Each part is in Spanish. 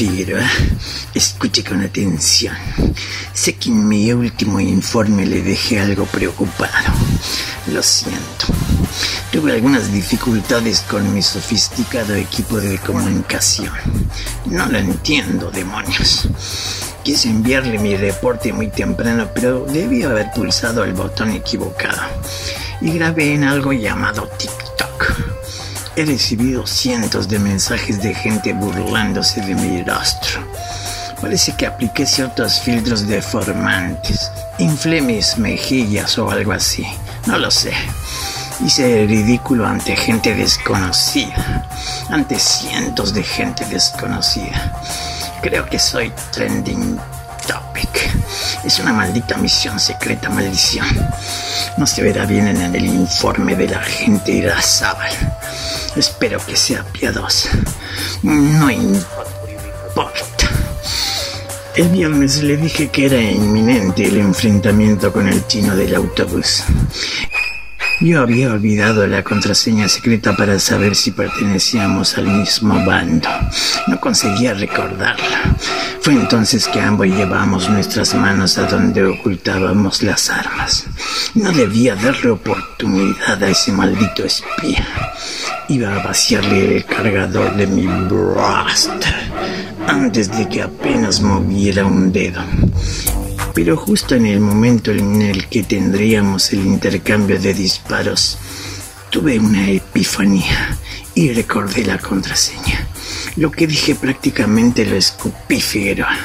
Figueroa, escuche con atención. Sé que en mi último informe le dejé algo preocupado. Lo siento. Tuve algunas dificultades con mi sofisticado equipo de comunicación. No lo entiendo, demonios. Quise enviarle mi reporte muy temprano, pero debí haber pulsado el botón equivocado. Y grabé en algo llamado TikTok. He recibido cientos de mensajes de gente burlándose de mi rostro. Parece que apliqué ciertos filtros deformantes. Inflé mis mejillas o algo así. No lo sé. Hice ridículo ante gente desconocida. Ante cientos de gente desconocida. Creo que soy trending topic. Es una maldita misión secreta, maldición. No se verá bien en el informe de la gente Irazábal. Espero que sea piadosa. No importa. El viernes le dije que era inminente el enfrentamiento con el chino del autobús. Yo había olvidado la contraseña secreta para saber si pertenecíamos al mismo bando. No conseguía recordarla. Fue entonces que ambos llevamos nuestras manos a donde ocultábamos las armas. No debía darle oportunidad a ese maldito espía. Iba a vaciarle el cargador de mi blaster antes de que apenas moviera un dedo. Pero justo en el momento en el que tendríamos el intercambio de disparos, tuve una epifanía y recordé la contraseña. Lo que dije prácticamente lo escupí, Figueroa.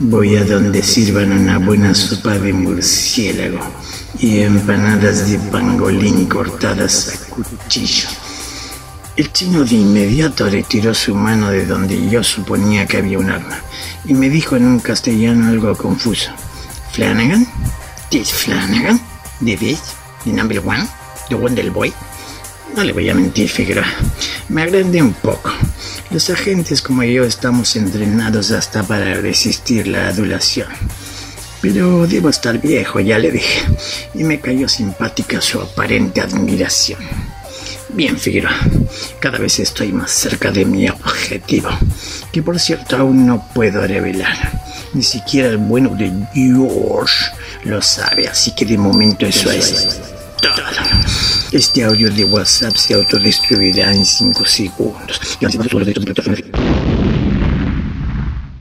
Voy a donde sirvan una buena sopa de murciélago y empanadas de pangolín cortadas a cuchillo. El chino de inmediato retiró su mano de donde yo suponía que había un arma y me dijo en un castellano algo confuso. Flanagan? ¿This Flanagan? ¿The Beast? ¿The Number One? ¿The Wonder Boy? No le voy a mentir, Figueroa. Me agrandé un poco. Los agentes como yo estamos entrenados hasta para resistir la adulación. Pero debo estar viejo, ya le dije. Y me cayó simpática su aparente admiración. Bien, Figueroa, cada vez estoy más cerca de mi objetivo, que por cierto aún no puedo revelar. Ni siquiera el bueno de George lo sabe, así que de momento eso es todo. Este audio de WhatsApp se autodestruirá en 5 segundos.